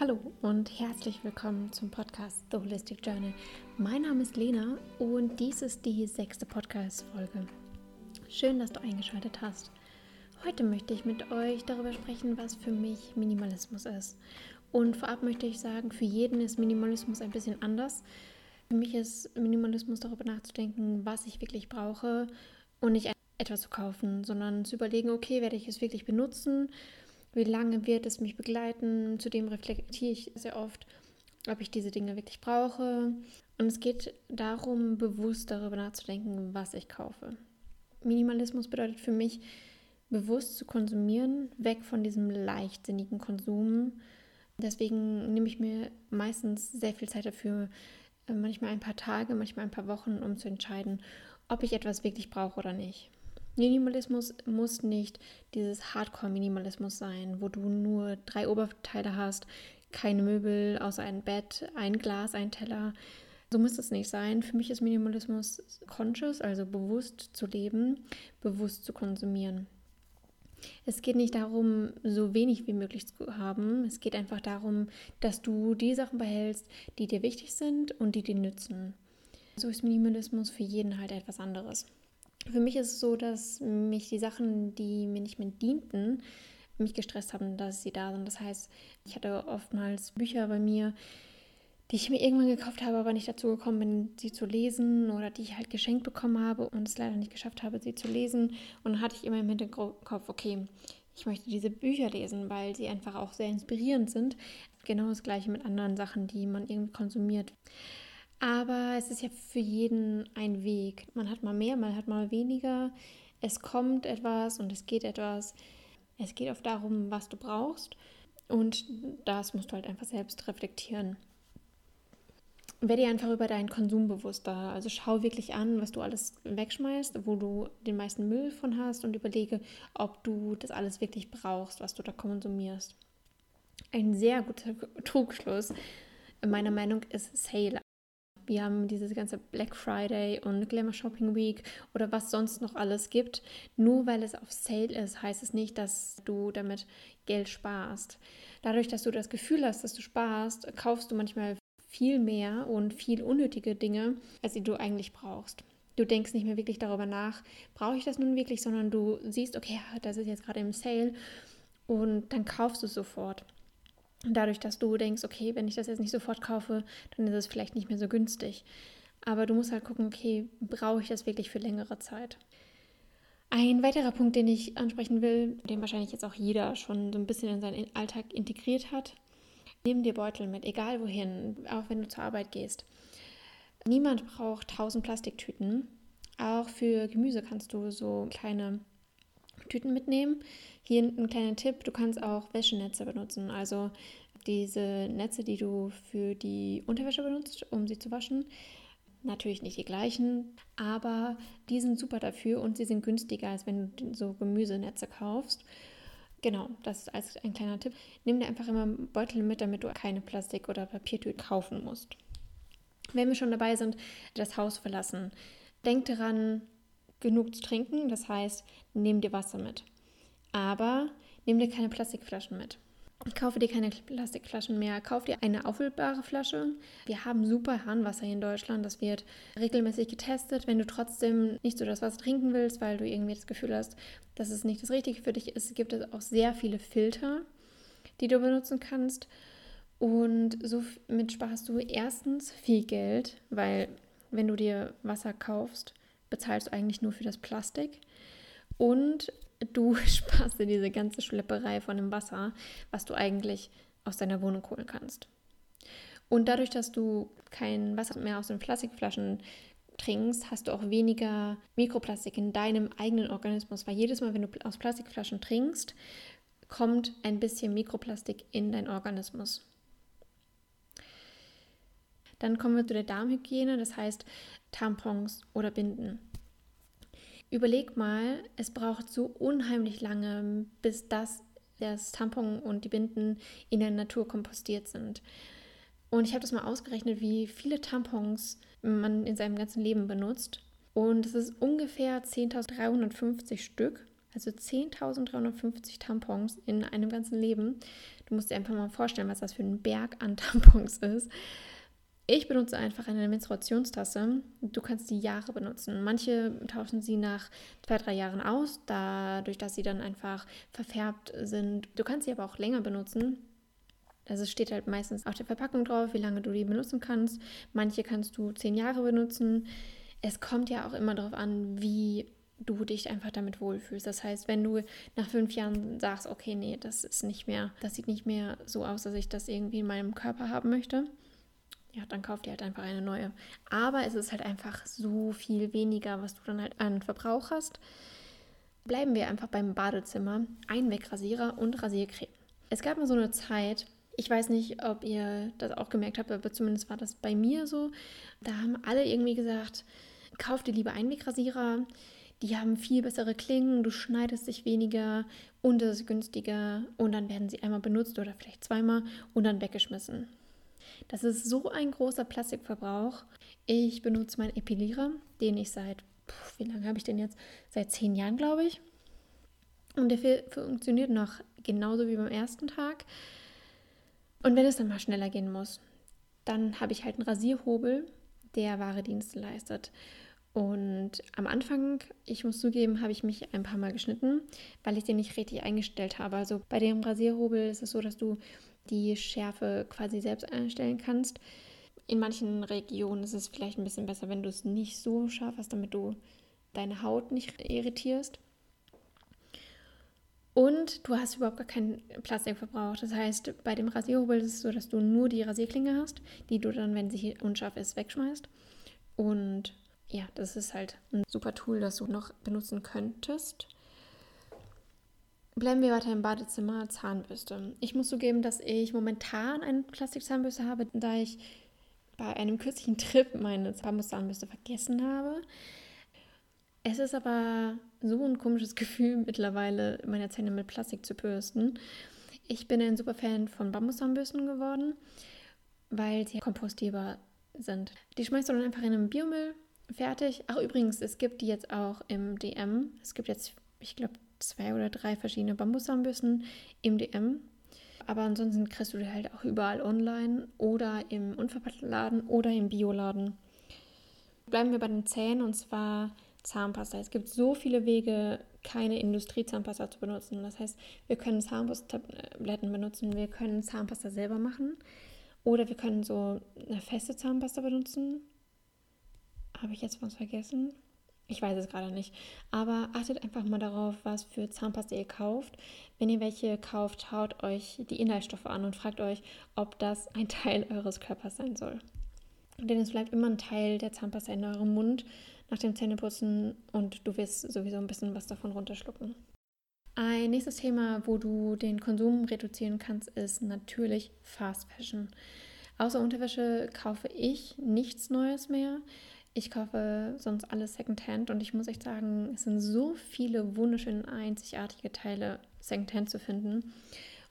Hallo und herzlich willkommen zum Podcast The Holistic Journal. Mein Name ist Lena und dies ist die sechste Podcast-Folge. Schön, dass du eingeschaltet hast. Heute möchte ich mit euch darüber sprechen, was für mich Minimalismus ist. Und vorab möchte ich sagen, für jeden ist Minimalismus ein bisschen anders. Für mich ist Minimalismus darüber nachzudenken, was ich wirklich brauche und nicht etwas zu kaufen, sondern zu überlegen, okay, werde ich es wirklich benutzen wie lange wird es mich begleiten? Zudem reflektiere ich sehr oft, ob ich diese Dinge wirklich brauche. Und es geht darum, bewusst darüber nachzudenken, was ich kaufe. Minimalismus bedeutet für mich, bewusst zu konsumieren, weg von diesem leichtsinnigen Konsum. Deswegen nehme ich mir meistens sehr viel Zeit dafür, äh, manchmal ein paar Tage, manchmal ein paar Wochen, um zu entscheiden, ob ich etwas wirklich brauche oder nicht. Minimalismus muss nicht dieses Hardcore-Minimalismus sein, wo du nur drei Oberteile hast, keine Möbel außer ein Bett, ein Glas, ein Teller. So muss es nicht sein. Für mich ist Minimalismus conscious, also bewusst zu leben, bewusst zu konsumieren. Es geht nicht darum, so wenig wie möglich zu haben. Es geht einfach darum, dass du die Sachen behältst, die dir wichtig sind und die dir nützen. So ist Minimalismus für jeden halt etwas anderes. Für mich ist es so, dass mich die Sachen, die mir nicht mehr dienten, mich gestresst haben, dass sie da sind. Das heißt, ich hatte oftmals Bücher bei mir, die ich mir irgendwann gekauft habe, aber nicht dazu gekommen bin, sie zu lesen oder die ich halt geschenkt bekommen habe und es leider nicht geschafft habe, sie zu lesen. Und dann hatte ich immer im Hinterkopf, okay, ich möchte diese Bücher lesen, weil sie einfach auch sehr inspirierend sind. Genau das gleiche mit anderen Sachen, die man irgendwie konsumiert. Aber es ist ja für jeden ein Weg. Man hat mal mehr, man hat mal weniger. Es kommt etwas und es geht etwas. Es geht oft darum, was du brauchst. Und das musst du halt einfach selbst reflektieren. Werde dir einfach über deinen Konsum bewusster. Also schau wirklich an, was du alles wegschmeißt, wo du den meisten Müll von hast und überlege, ob du das alles wirklich brauchst, was du da konsumierst. Ein sehr guter Trugschluss, meiner Meinung ist Sale. Wir haben dieses ganze Black Friday und Glamour Shopping Week oder was sonst noch alles gibt. Nur weil es auf Sale ist, heißt es nicht, dass du damit Geld sparst. Dadurch, dass du das Gefühl hast, dass du sparst, kaufst du manchmal viel mehr und viel unnötige Dinge, als die du eigentlich brauchst. Du denkst nicht mehr wirklich darüber nach, brauche ich das nun wirklich, sondern du siehst, okay, das ist jetzt gerade im Sale und dann kaufst du es sofort dadurch, dass du denkst, okay, wenn ich das jetzt nicht sofort kaufe, dann ist es vielleicht nicht mehr so günstig. Aber du musst halt gucken, okay, brauche ich das wirklich für längere Zeit? Ein weiterer Punkt, den ich ansprechen will, den wahrscheinlich jetzt auch jeder schon so ein bisschen in seinen Alltag integriert hat, nimm dir Beutel mit, egal wohin, auch wenn du zur Arbeit gehst. Niemand braucht tausend Plastiktüten. Auch für Gemüse kannst du so kleine Tüten mitnehmen. Hier ein kleiner Tipp, du kannst auch Wäschenetze benutzen. Also diese Netze, die du für die Unterwäsche benutzt, um sie zu waschen. Natürlich nicht die gleichen, aber die sind super dafür und sie sind günstiger, als wenn du so Gemüsenetze kaufst. Genau, das ist als ein kleiner Tipp. Nimm dir einfach immer Beutel mit, damit du keine Plastik- oder Papiertüte kaufen musst. Wenn wir schon dabei sind, das Haus verlassen, denk daran, genug zu trinken. Das heißt, nimm dir Wasser mit. Aber nimm dir keine Plastikflaschen mit. Kaufe dir keine Plastikflaschen mehr, kauf dir eine auffüllbare Flasche. Wir haben super Harnwasser hier in Deutschland, das wird regelmäßig getestet. Wenn du trotzdem nicht so das Wasser trinken willst, weil du irgendwie das Gefühl hast, dass es nicht das Richtige für dich ist, gibt es auch sehr viele Filter, die du benutzen kannst. Und somit sparst du erstens viel Geld, weil wenn du dir Wasser kaufst, bezahlst du eigentlich nur für das Plastik. Und du sparst dir diese ganze Schlepperei von dem Wasser, was du eigentlich aus deiner Wohnung holen kannst. Und dadurch, dass du kein Wasser mehr aus den Plastikflaschen trinkst, hast du auch weniger Mikroplastik in deinem eigenen Organismus, weil jedes Mal, wenn du aus Plastikflaschen trinkst, kommt ein bisschen Mikroplastik in deinen Organismus. Dann kommen wir zu der Darmhygiene, das heißt Tampons oder Binden. Überleg mal, es braucht so unheimlich lange, bis das, das Tampon und die Binden in der Natur kompostiert sind. Und ich habe das mal ausgerechnet, wie viele Tampons man in seinem ganzen Leben benutzt. Und es ist ungefähr 10.350 Stück. Also 10.350 Tampons in einem ganzen Leben. Du musst dir einfach mal vorstellen, was das für ein Berg an Tampons ist. Ich benutze einfach eine Menstruationstasse. Du kannst die Jahre benutzen. Manche tauschen sie nach zwei, drei Jahren aus, dadurch, dass sie dann einfach verfärbt sind. Du kannst sie aber auch länger benutzen. Also es steht halt meistens auf der Verpackung drauf, wie lange du die benutzen kannst. Manche kannst du zehn Jahre benutzen. Es kommt ja auch immer darauf an, wie du dich einfach damit wohlfühlst. Das heißt, wenn du nach fünf Jahren sagst, okay, nee, das ist nicht mehr, das sieht nicht mehr so aus, dass ich das irgendwie in meinem Körper haben möchte, ja, dann kauft ihr halt einfach eine neue. Aber es ist halt einfach so viel weniger, was du dann halt an Verbrauch hast. Bleiben wir einfach beim Badezimmer. Einwegrasierer und Rasiercreme. Es gab mal so eine Zeit, ich weiß nicht, ob ihr das auch gemerkt habt, aber zumindest war das bei mir so. Da haben alle irgendwie gesagt, kauf dir lieber Einwegrasierer. Die haben viel bessere Klingen, du schneidest dich weniger und es ist günstiger und dann werden sie einmal benutzt oder vielleicht zweimal und dann weggeschmissen. Das ist so ein großer Plastikverbrauch. Ich benutze meinen Epilierer, den ich seit, pf, wie lange habe ich den jetzt? Seit zehn Jahren, glaube ich. Und der funktioniert noch genauso wie beim ersten Tag. Und wenn es dann mal schneller gehen muss, dann habe ich halt einen Rasierhobel, der wahre Dienste leistet. Und am Anfang, ich muss zugeben, habe ich mich ein paar Mal geschnitten, weil ich den nicht richtig eingestellt habe. Also bei dem Rasierhobel ist es so, dass du die Schärfe quasi selbst einstellen kannst. In manchen Regionen ist es vielleicht ein bisschen besser, wenn du es nicht so scharf hast, damit du deine Haut nicht irritierst. Und du hast überhaupt gar keinen Plastik verbraucht. Das heißt, bei dem Rasierhobel ist es so, dass du nur die Rasierklinge hast, die du dann, wenn sie unscharf ist, wegschmeißt. Und ja, das ist halt ein super Tool, das du noch benutzen könntest. Bleiben wir weiter im Badezimmer, Zahnbürste. Ich muss zugeben, dass ich momentan eine Plastikzahnbürste habe, da ich bei einem kürzlichen Trip meine Bambuszahnbürste vergessen habe. Es ist aber so ein komisches Gefühl mittlerweile, meine Zähne mit Plastik zu bürsten. Ich bin ein super Fan von Bambuszahnbürsten geworden, weil sie kompostierbar sind. Die schmeißt du dann einfach in einen Biomüll, fertig. Ach übrigens, es gibt die jetzt auch im DM. Es gibt jetzt, ich glaube, zwei oder drei verschiedene Bambuszahnbürsten im DM. Aber ansonsten kriegst du die halt auch überall online oder im Unverpacktladen oder im Bioladen. Bleiben wir bei den Zähnen und zwar Zahnpasta. Es gibt so viele Wege, keine Industriezahnpasta zu benutzen. Das heißt, wir können Zahnpasta-Tabletten benutzen, wir können Zahnpasta selber machen oder wir können so eine feste Zahnpasta benutzen. Habe ich jetzt was vergessen? Ich weiß es gerade nicht. Aber achtet einfach mal darauf, was für Zahnpasta ihr kauft. Wenn ihr welche kauft, schaut euch die Inhaltsstoffe an und fragt euch, ob das ein Teil eures Körpers sein soll. Denn es bleibt immer ein Teil der Zahnpasta in eurem Mund nach dem Zähneputzen und du wirst sowieso ein bisschen was davon runterschlucken. Ein nächstes Thema, wo du den Konsum reduzieren kannst, ist natürlich Fast Fashion. Außer Unterwäsche kaufe ich nichts Neues mehr. Ich kaufe sonst alles Secondhand und ich muss echt sagen, es sind so viele wunderschöne, einzigartige Teile Secondhand zu finden.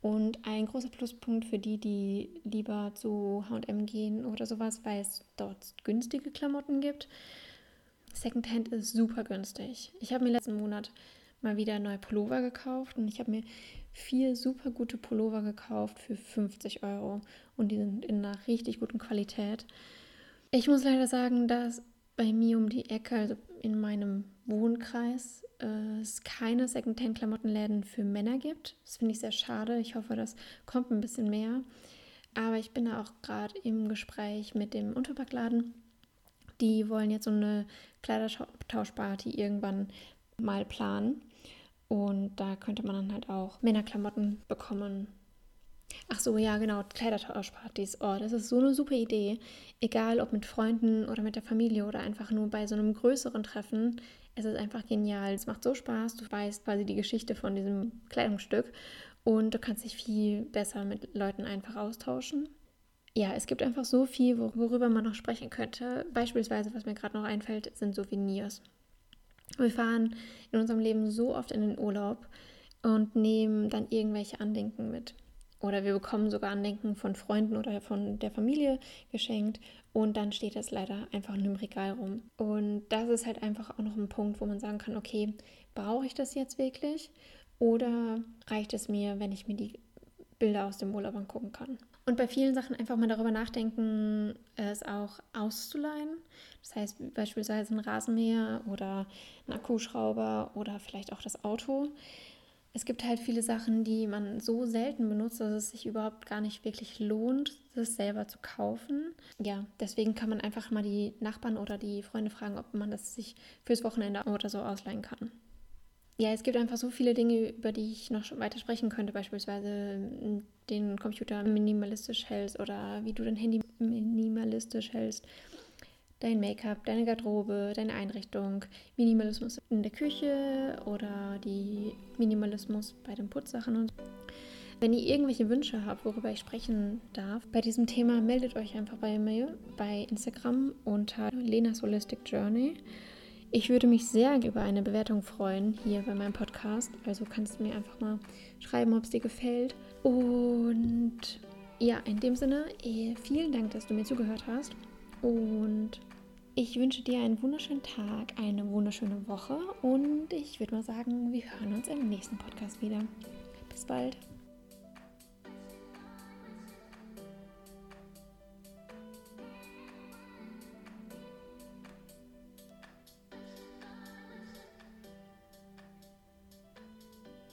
Und ein großer Pluspunkt für die, die lieber zu HM gehen oder sowas, weil es dort günstige Klamotten gibt. Secondhand ist super günstig. Ich habe mir letzten Monat mal wieder neue Pullover gekauft und ich habe mir vier super gute Pullover gekauft für 50 Euro und die sind in einer richtig guten Qualität. Ich muss leider sagen, dass bei mir um die Ecke, also in meinem Wohnkreis, äh, es keine Secondhand-Klamottenläden für Männer gibt. Das finde ich sehr schade. Ich hoffe, das kommt ein bisschen mehr. Aber ich bin da auch gerade im Gespräch mit dem Unterpackladen. Die wollen jetzt so eine Kleidertauschparty irgendwann mal planen. Und da könnte man dann halt auch Männerklamotten bekommen Ach so, ja, genau, Kleidertauschpartys. Oh, das ist so eine super Idee. Egal ob mit Freunden oder mit der Familie oder einfach nur bei so einem größeren Treffen. Es ist einfach genial. Es macht so Spaß. Du weißt quasi die Geschichte von diesem Kleidungsstück und du kannst dich viel besser mit Leuten einfach austauschen. Ja, es gibt einfach so viel, worüber man noch sprechen könnte. Beispielsweise, was mir gerade noch einfällt, sind Souvenirs. Wir fahren in unserem Leben so oft in den Urlaub und nehmen dann irgendwelche Andenken mit. Oder wir bekommen sogar Andenken von Freunden oder von der Familie geschenkt und dann steht das leider einfach in einem Regal rum. Und das ist halt einfach auch noch ein Punkt, wo man sagen kann, okay, brauche ich das jetzt wirklich oder reicht es mir, wenn ich mir die Bilder aus dem Urlaub angucken kann? Und bei vielen Sachen einfach mal darüber nachdenken, es auch auszuleihen. Das heißt beispielsweise ein Rasenmäher oder ein Akkuschrauber oder vielleicht auch das Auto es gibt halt viele Sachen, die man so selten benutzt, dass es sich überhaupt gar nicht wirklich lohnt, das selber zu kaufen. Ja, deswegen kann man einfach mal die Nachbarn oder die Freunde fragen, ob man das sich fürs Wochenende oder so ausleihen kann. Ja, es gibt einfach so viele Dinge, über die ich noch weiter sprechen könnte, beispielsweise hm, den Computer minimalistisch hältst oder wie du dein Handy minimalistisch hältst dein Make-up, deine Garderobe, deine Einrichtung, Minimalismus in der Küche oder die Minimalismus bei den Putzsachen und wenn ihr irgendwelche Wünsche habt, worüber ich sprechen darf, bei diesem Thema meldet euch einfach bei mir bei Instagram unter Lena's Holistic Journey. Ich würde mich sehr über eine Bewertung freuen hier bei meinem Podcast. Also kannst du mir einfach mal schreiben, ob es dir gefällt. Und ja, in dem Sinne, eh, vielen Dank, dass du mir zugehört hast. Und ich wünsche dir einen wunderschönen Tag, eine wunderschöne Woche und ich würde mal sagen, wir hören uns im nächsten Podcast wieder. Bis bald.